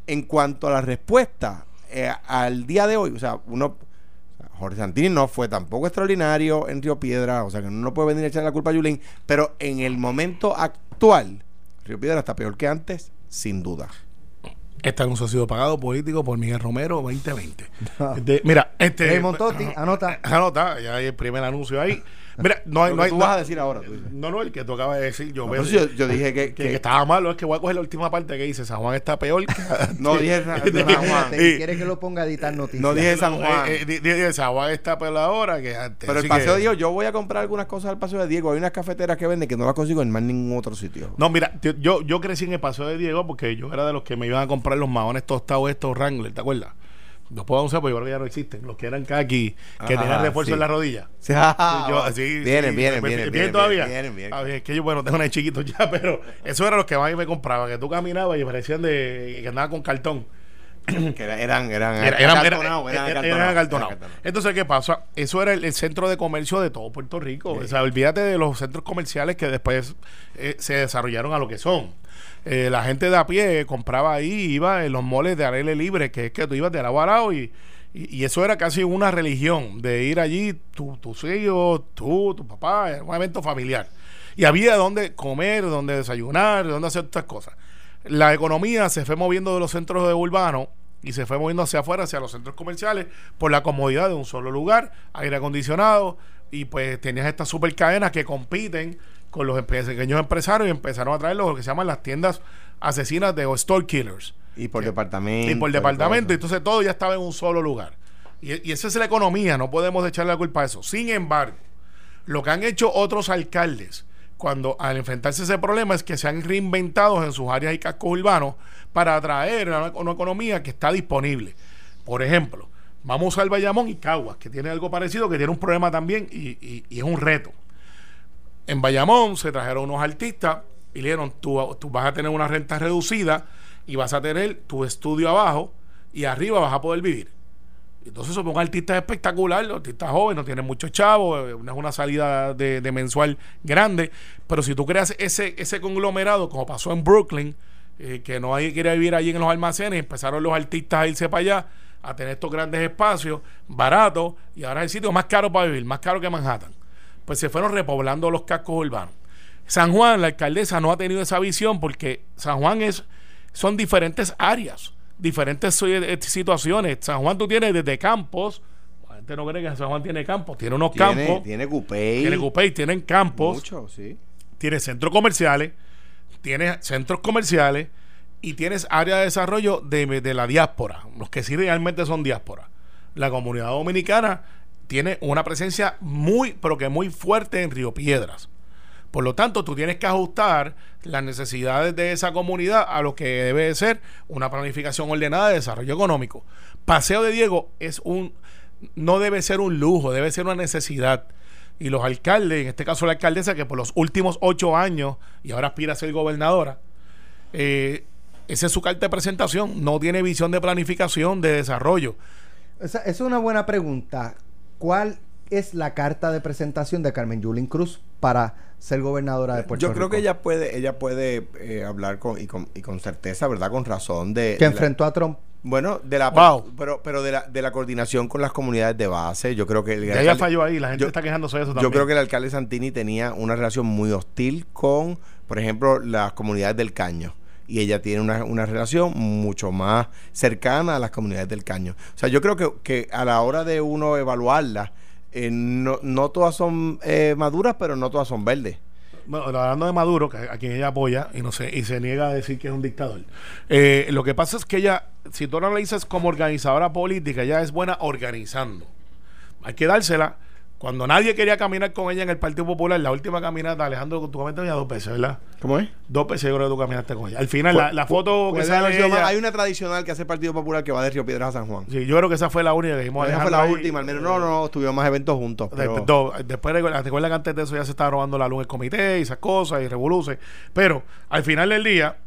en cuanto a la respuesta eh, al día de hoy, o sea, uno, Jorge Santini no fue tampoco extraordinario en Río Piedra, o sea que no puede venir a echar la culpa a Yulín, pero en el momento actual, Río Piedra está peor que antes, sin duda. Este anuncio ha sido pagado político por Miguel Romero 2020. [LAUGHS] mira, este. Montotti, anota. Anota, ya hay el primer anuncio ahí. Mira, no hay. no hay tú vas a decir ahora. No, no, el que tú acabas de decir. Yo, veo, yo, yo, dije que, que, estaba malo. Es que voy a coger la última parte que dice: San Juan está peor. Que, [LAUGHS] no dije San Juan. Quiere que lo ponga a editar noticias. No dije San Juan. Eh, eh, dije San Juan está peor ahora que antes. Pero el paseo de Diego, yo voy a comprar algunas cosas al paseo de Diego. Hay unas cafeteras que venden que no las consigo en más ningún otro sitio. No, mira, yo, yo crecí en el paseo de Diego porque yo era de los que me iban a comprar los maones tostados estos Wrangler, ¿te acuerdas? Los puedo usar porque yo creo que ya no existen. Los que eran kaki, que tenían refuerzo en la rodilla. [LAUGHS] Sí, yo, así, vienen, vienen, vienen, vienen, todavía. Vienen, vienen. Ah, es que yo, bueno, tengo una chiquito ya, [LAUGHS] pero eso era los que más me compraban. Que tú caminabas y parecían de que andaba con cartón. que eran, eran, eran, eran, eran, Entonces, ¿qué pasa? Eso era el, centro de comercio de todo Puerto Rico. O sea, olvídate de los centros comerciales que después eh, se desarrollaron a lo que son. Eh, la gente de a pie compraba ahí, iba en los moles de aire libre, que es que tú ibas de lado y, y, eso era casi una religión, de ir allí, tu, tus hijos, tú, tu papá, un evento familiar. Y había donde comer, donde desayunar, donde hacer estas cosas. La economía se fue moviendo de los centros urbanos y se fue moviendo hacia afuera, hacia los centros comerciales, por la comodidad de un solo lugar, aire acondicionado, y pues tenías estas super cadenas que compiten con los pequeños empresarios y empezaron a traer lo que se llaman las tiendas asesinas de store killers. Y por departamento. Y por departamento. Entonces todo ya estaba en un solo lugar. Y, esa es la economía, no podemos echarle la culpa a eso. Sin embargo, lo que han hecho otros alcaldes cuando al enfrentarse a ese problema es que se han reinventado en sus áreas y cascos urbanos para atraer una, una economía que está disponible. Por ejemplo, vamos al Bayamón y Caguas, que tiene algo parecido, que tiene un problema también y es un reto. En Bayamón se trajeron unos artistas y le dijeron, tú, vas a tener una renta reducida y vas a tener tu estudio abajo y arriba vas a poder vivir. Entonces son un artista espectacular, los artistas jóvenes, no tienen muchos chavos, no es una salida de, mensual grande, pero si tú creas ese, ese conglomerado, como pasó en Brooklyn, eh, que no hay que ir a vivir allí en los almacenes, empezaron los artistas a irse para allá, a tener estos grandes espacios, baratos, y ahora es el sitio más caro para vivir, más caro que Manhattan pues se fueron repoblando los cascos urbanos. San Juan, la alcaldesa no ha tenido esa visión porque San Juan es, son diferentes áreas, diferentes eh, situaciones. San Juan tú tienes desde campos, la gente no cree que San Juan tiene campos, tiene unos campos. Tiene Cupey. Tiene Cupey, tienen campos. Mucho, sí. Tiene centros comerciales, tiene centros comerciales y tienes área de desarrollo de, de la diáspora, los que sí realmente son diáspora. La comunidad dominicana tiene una presencia muy, pero que muy fuerte en Río Piedras. Por lo tanto, tú tienes que ajustar las necesidades de esa comunidad a lo que debe ser una planificación ordenada de desarrollo económico. Paseo de Diego es un no debe ser un lujo, debe ser una necesidad. Y los alcaldes, en este caso la alcaldesa, que por los últimos ocho años y ahora aspira a ser gobernadora, eh, esa es su carta de presentación, no tiene visión de planificación, de desarrollo. Esa, es una buena pregunta. ¿Cuál es la carta de presentación de Carmen Yulín Cruz para ser gobernadora de Puerto Yo Rico? creo que ella puede, ella puede eh, hablar con y, con y con certeza, ¿verdad? Con razón de. que la- enfrentó a Trump. bueno, de la Wow. pero, pero de la, de la coordinación con las comunidades de base. Yo creo que el Ya ella falló ahí, la gente yo- está quejándose de eso Yo también. creo que el alcalde Santini tenía una relación muy hostil con, por ejemplo, las comunidades del Caño. Y ella tiene una, una relación mucho más cercana a las comunidades del Caño. O sea, yo creo que, que a la hora de uno evaluarla, eh, no, no todas son eh, maduras, pero no todas son verdes. Bueno, hablando de Maduro, que a quien ella apoya y no sé, y se niega a decir que es un dictador. Eh, lo que pasa es que ella, si tú la analizas como organizadora política, ella es buena organizando. Hay que dársela. Cuando nadie quería caminar con ella en el Partido Popular, la última caminata, Alejandro, tú comentaste ya dos veces, ¿verdad? ¿Cómo es? Dos veces yo creo que tú caminaste con ella. Al final, la, la foto que sale ella- hay una tradicional que hace el Partido Popular que va de Río Piedras a San Juan. Sí, yo creo que esa fue la única que dijimos. Esa fue la ahí. última, al menos. No, no, no, tuvimos más eventos juntos. Pero, do- después recuerda, que antes de eso ya se estaba robando la luz en el comité y esas cosas y revoluce. Pero al final del día,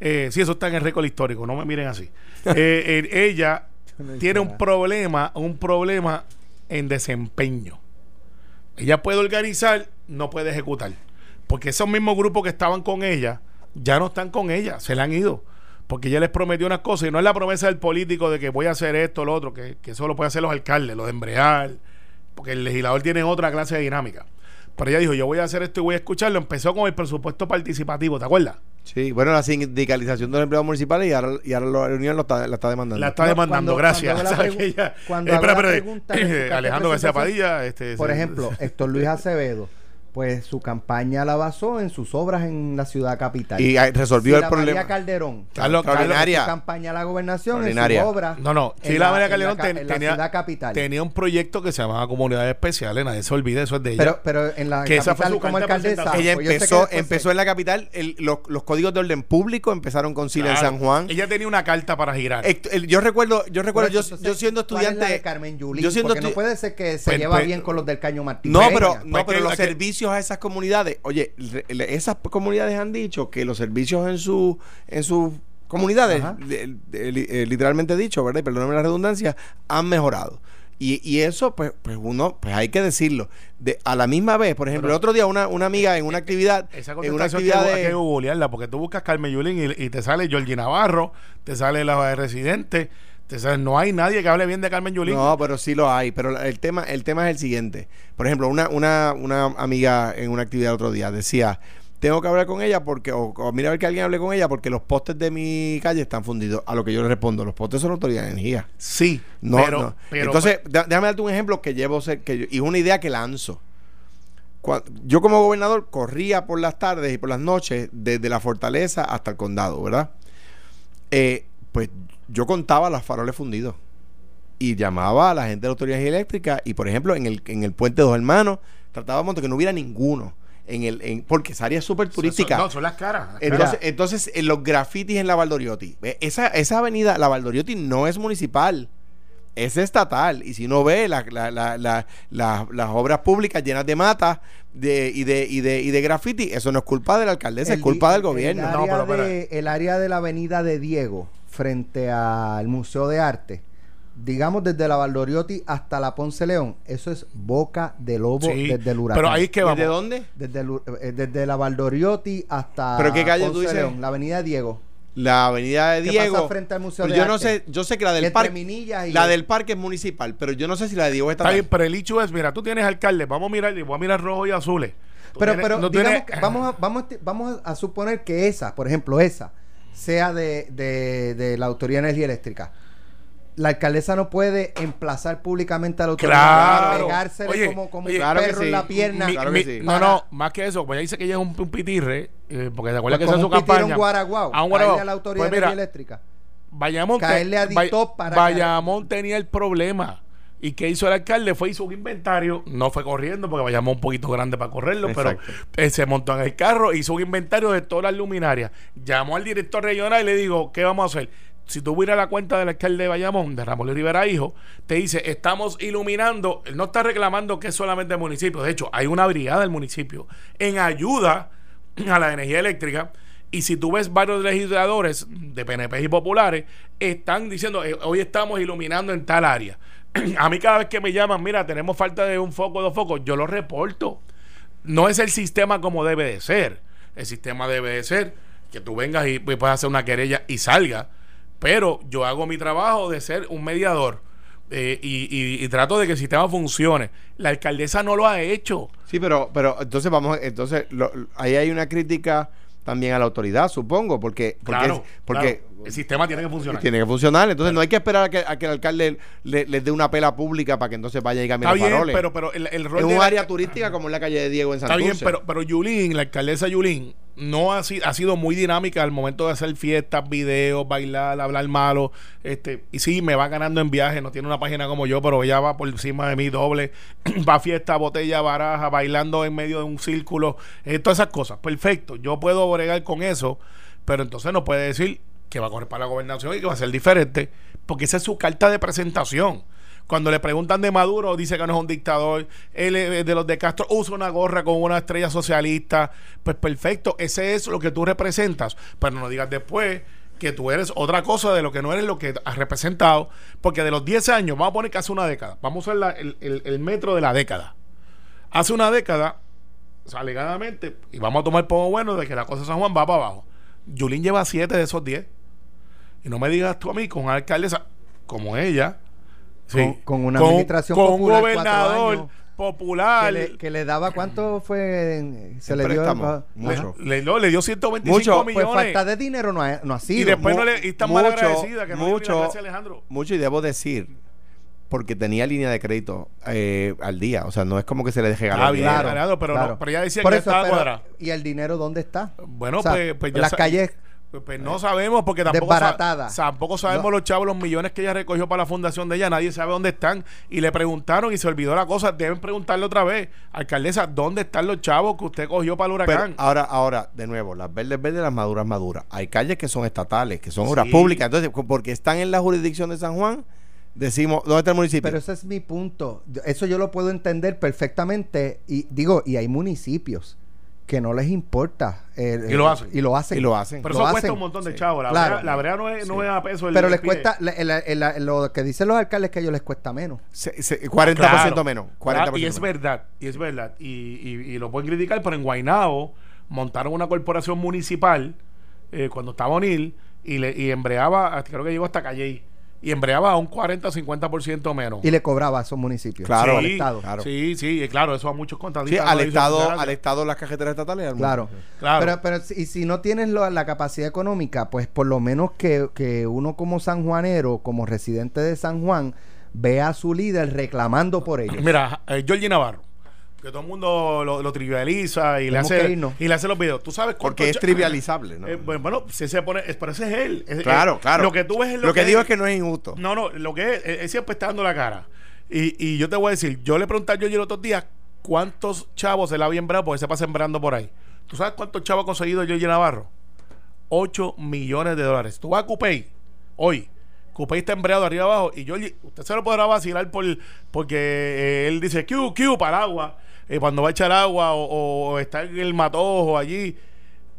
eh, sí, eso está en el récord histórico, no me miren así. [LAUGHS] Eh, eh, ella tiene un problema, un problema en desempeño. Ella puede organizar, no puede ejecutar. Porque esos mismos grupos que estaban con ella ya no están con ella, se la han ido. Porque ella les prometió unas cosas y no es la promesa del político de que voy a hacer esto, lo otro, que, que eso lo pueden hacer los alcaldes, los de embrear, porque el legislador tiene otra clase de dinámica. Pero ella dijo, yo voy a hacer esto y voy a escucharlo. Empezó con el presupuesto participativo, ¿te acuerdas? Sí, bueno, la sindicalización de los empleados municipales y ahora, y ahora la Unión lo está, la está demandando. La está demandando, cuando- gracias. cuando hago la [LAUGHS] ¿Sabes pregu- que ella- cuando Eh, espera, la espera, pregunta eh, Alejandro García Padilla. Este, Por ejemplo, [LAUGHS] Héctor Luis Acevedo, pues su campaña la basó en sus obras en la ciudad capital. Y resolvió Sila el problema. María Calderón, Carlos- Extraordinaria. su campaña a la gobernación en Extraordinaria. su obra. No, no. en Chila la- María en la Calderón ca- ten- en la tenía, ciudad capital. tenía un proyecto que se llamaba Comunidades Especiales. Nadie se olvide, eso es de ella. Pero, pero en la Que esa fue capital su como alcaldesa. Ella pues empezó, después empezó en la capital, el- los, los códigos de orden público empezaron con Sila en Claro. San Juan. Ella tenía una carta para girar. El- yo recuerdo, yo recuerdo, Por yo, yo siendo ¿cuál es la estudiante. de Carmen Yulín? yo siendo porque no puede ser que se Pues, lleva pues, bien con los del Caño Martín. No, pero, Pues no, pero los que- servicios a esas comunidades, oye, esas comunidades han dicho que los servicios en su en sus comunidades, de- de- li- eh, literalmente dicho, ¿verdad? Y perdóname la redundancia, han mejorado. Y, y eso, pues, pues uno, pues hay que decirlo. De, a la misma vez, por ejemplo, Pero- el otro día una, una amiga en una actividad, Esa en una que, actividad hay que de, googlearla, porque tú buscas Carmen Yulín y, y te sale Georgie Navarro, te sale la de Residente, te sale, no hay nadie que hable bien de Carmen Yulín. No, pero sí lo hay. Pero el tema, el tema es el siguiente. Por ejemplo, una, una, una amiga en una actividad el otro día decía, tengo que hablar con ella porque, o, o mira a ver que alguien hable con ella porque los postes de mi calle están fundidos. A lo que yo le respondo, los postes son autoridad de energía. Sí, No, pero, no. pero- Entonces, da- déjame darte un ejemplo que llevo, que yo- y es una idea que lanzo. Cua- yo como gobernador corría por las tardes y por las noches desde la fortaleza hasta el condado, ¿verdad? Eh, pues yo contaba los faroles fundidos y llamaba a la gente de la autoridad eléctrica y por ejemplo en el, en el puente Dos Hermanos tratábamos de que no hubiera ninguno en el en, porque esa área es súper turística Son, no, son las caras. las entonces, caras. entonces en los grafitis en la Valdoriotti. Esa, esa avenida, la Valdoriotti, no es municipal. Es estatal. Y si no ve la- la- la- la- la- las obras públicas llenas de matas de, y, de, y, de, y de graffiti, eso no es culpa de la alcaldesa, El es culpa del gobierno. El No, pero de, el área de la avenida de Diego, frente al Museo de Arte, digamos desde la Valdoriotti hasta la Ponce León, eso es boca de lobo Sí, desde el huracán. pero ahí es que vamos. ¿Desde dónde? Desde, el ur- eh, desde la Valdoriotti hasta ¿Pero qué calle tú Ponce dices? León, la avenida Diego. La avenida de ¿Qué Diego. pasa frente al Museo Pero de yo no Arte? sé, yo sé que la del parque. Y La el- del parque es municipal, pero yo no sé si la de Diego es Está bien, pero el hecho es, mira, tú tienes alcalde, vamos a mirar, voy a mirar rojo y azules. Tú Pero, tienes- pero no digamos tienes- que vamos, a, vamos, a, vamos a suponer que esa, por ejemplo, esa, sea de, de, de la Autoridad de Energía Eléctrica. La alcaldesa no puede emplazar públicamente a la autoridad, Claro. pegársele Oye, como, como oye, un claro que perro sí. en la pierna. Mi- Claro mi- que sí. No, no, más que eso, pues ella dice que ella es un, un pitirre, eh, porque te acuerdas que Pues esa es su un pitirón campaña. guaraguao, A un guaraguao. a la Autoridad Pues de mira, Energía Eléctrica. Bayamón, Caerle a Dictop para Bayamón tenía el problema. ¿Y qué hizo el alcalde? Fue hizo un inventario, no fue corriendo porque vayamos un poquito grande para correrlo, pero eh, se montó en el carro, hizo un inventario de todas las luminarias. Llamó al director regional y le digo, ¿qué vamos a hacer? Si tú miras la cuenta del alcalde de Bayamón, de Ramón Rivera Hijo, te dice, estamos iluminando, él no está reclamando que es solamente el municipio, de hecho, hay una brigada del municipio en ayuda a la energía eléctrica. Y si tú ves varios legisladores de PNP y populares, están diciendo, eh, hoy estamos iluminando en tal área. [CLEARS THROAT] a mí cada vez que me llaman, mira, tenemos falta de un foco, dos focos, yo lo reporto. No es el sistema como debe de ser. El sistema debe de ser que tú vengas y puedas hacer una querella y salga. Pero yo hago mi trabajo de ser un mediador. Eh, y, trato de que el sistema funcione. La alcaldesa no lo ha hecho. Sí, pero, pero entonces vamos, entonces ahí hay una crítica también a la autoridad, supongo, porque, porque, porque el sistema tiene que funcionar. Tiene que funcionar, entonces no hay que esperar a que, a que el alcalde le, les dé una pela pública para que entonces vaya y cambie los faroles. pero, pero el, el rol es un área turística como en la calle de Diego en Santurce. Está bien, pero, pero Yulín, la alcaldesa Yulín, no ha, sido, ha sido muy dinámica al momento de hacer fiestas, videos, bailar, hablar malo. Este, y sí, me va ganando en viaje, no tiene una página como yo, pero ella va por encima de mí doble. [CLEARS THROAT] va a fiesta, botella, baraja, bailando en medio de un círculo, eh, todas esas cosas. Perfecto, yo puedo bregar con eso, pero entonces no puede decir que va a correr para la gobernación y que va a ser diferente, porque esa es su carta de presentación. Cuando le preguntan de Maduro, dice que no es un dictador. Él de los de Castro usa una gorra con una estrella socialista. Pues perfecto, ese es lo que tú representas. Pero no digas después que tú eres otra cosa de lo que no eres lo que has representado. Porque de los 10 años, vamos a poner hace una década. Vamos a ver el, metro de la década. Hace una década, alegadamente, y vamos a tomar poco bueno de que la cosa de San Juan va para abajo. Yulín lleva 7 de esos 10. Y no me digas tú a mí, con una alcaldesa como ella, con, una administración con un gobernador popular. Que le, daba cuánto fue se le dio mucho. le, le dio 125 mucho, millones. pues falta de dinero no ha, no ha sido. y después no le y está mal agradecida que no mucho, Alejandro. mucho y debo decir porque tenía línea de crédito eh, al día. O sea, no es como que se le deje ganar. claro, pero, No, pero ella decía que estaba cuadrada. ¿Y el dinero dónde está? Bueno, pues, pues, ya Las calles pues, pues, no sabemos porque tampoco, tampoco sabemos los chavos, los millones que ella recogió para la fundación de ella, nadie sabe dónde están. Y le preguntaron y se olvidó la cosa. Deben preguntarle otra vez, alcaldesa, ¿dónde están los chavos que usted cogió para el huracán? ahora, ahora, de nuevo, las verdes verdes, las maduras maduras. Hay calles que son estatales, que son obras públicas. Entonces, porque están en la jurisdicción de San Juan, decimos, ¿dónde está el municipio? Pero ese es mi punto. Eso yo lo puedo entender perfectamente. Y digo, y hay municipios que no les importa. y lo hacen. Y lo hacen. Y lo hacen. Pero eso cuesta un montón de chavos. La, la verdad no es, no es a peso. El, Pero les cuesta, lo que dicen los alcaldes es que a ellos les cuesta menos. 40% menos. 40 y es verdad. Y es verdad. Y, y, lo pueden criticar, pero en Guainao montaron una corporación municipal eh, cuando estaba O'Neill y, le, y embreaba, creo que llegó hasta Calle y embreaba a un 40 o 50% menos. Y le cobraba a esos municipios. Claro, al Estado. Sí, sí, claro, eso a muchos contratistas. Sí, al Estado, al Estado las cajeteras estatales. claro, claro. Pero, pero y si no tienes la capacidad económica, pues por lo menos que, que uno como sanjuanero, como residente de San Juan, vea a su líder reclamando por ellos. Mira, eh, Jorge Navarro que todo el mundo lo, trivializa y le, hace, y le hace los videos. ¿Tú sabes Porque es trivializable, ¿no? Eh, bueno, si se pone, pero ese es él. claro, claro. Lo que tú ves es lo, lo que, digo es que no es injusto. No, no, lo que es, él siempre está dando la cara. Y, y yo te voy a decir, yo le pregunté a yo los otros días cuántos chavos se la había sembrado porque se pasa sembrando por ahí. ¿Tú sabes cuántos chavos ha conseguido Yoyi Navarro? 8 millones de dólares. Tú vas a Cupey hoy Cupey está embreado arriba abajo y yo usted se lo podrá vacilar por porque eh, él dice Q, Q, para agua eh, cuando va a echar agua o, está en el matojo allí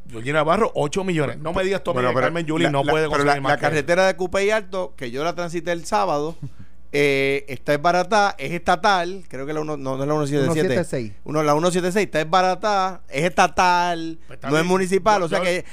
Georgie Navarro, 8 millones. No me digas tú bueno, Carmen Yuli no puede conseguir la, la carretera de Cupey Alto, que yo la transité el sábado, [LAUGHS] Eh, está es barata, es estatal, creo que la uno, no, es la 177. Uno, la 176 está es barata, es estatal, pues no es municipal, o sea que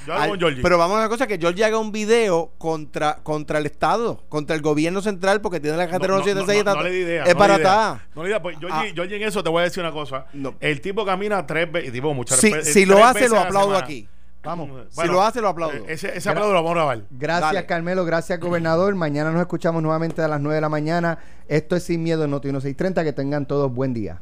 pero vamos a una cosa que Georgie haga un video contra contra el estado, contra el gobierno central porque tiene la cartera 176 no, le idea, es barata. No le idea, pues Georgie, en eso te voy a decir una cosa. El tipo camina tres veces, tipo muchas si, si lo hace lo aplaudo aquí. Vamos. si lo hace, lo aplaudo. Ese, ese aplauso lo vamos a grabar. Gracias, Carmelo. Gracias, gobernador. Mañana nos escuchamos nuevamente a las 9 de la mañana. Esto es Sin Miedo en Noti 1630. Que tengan todos buen día.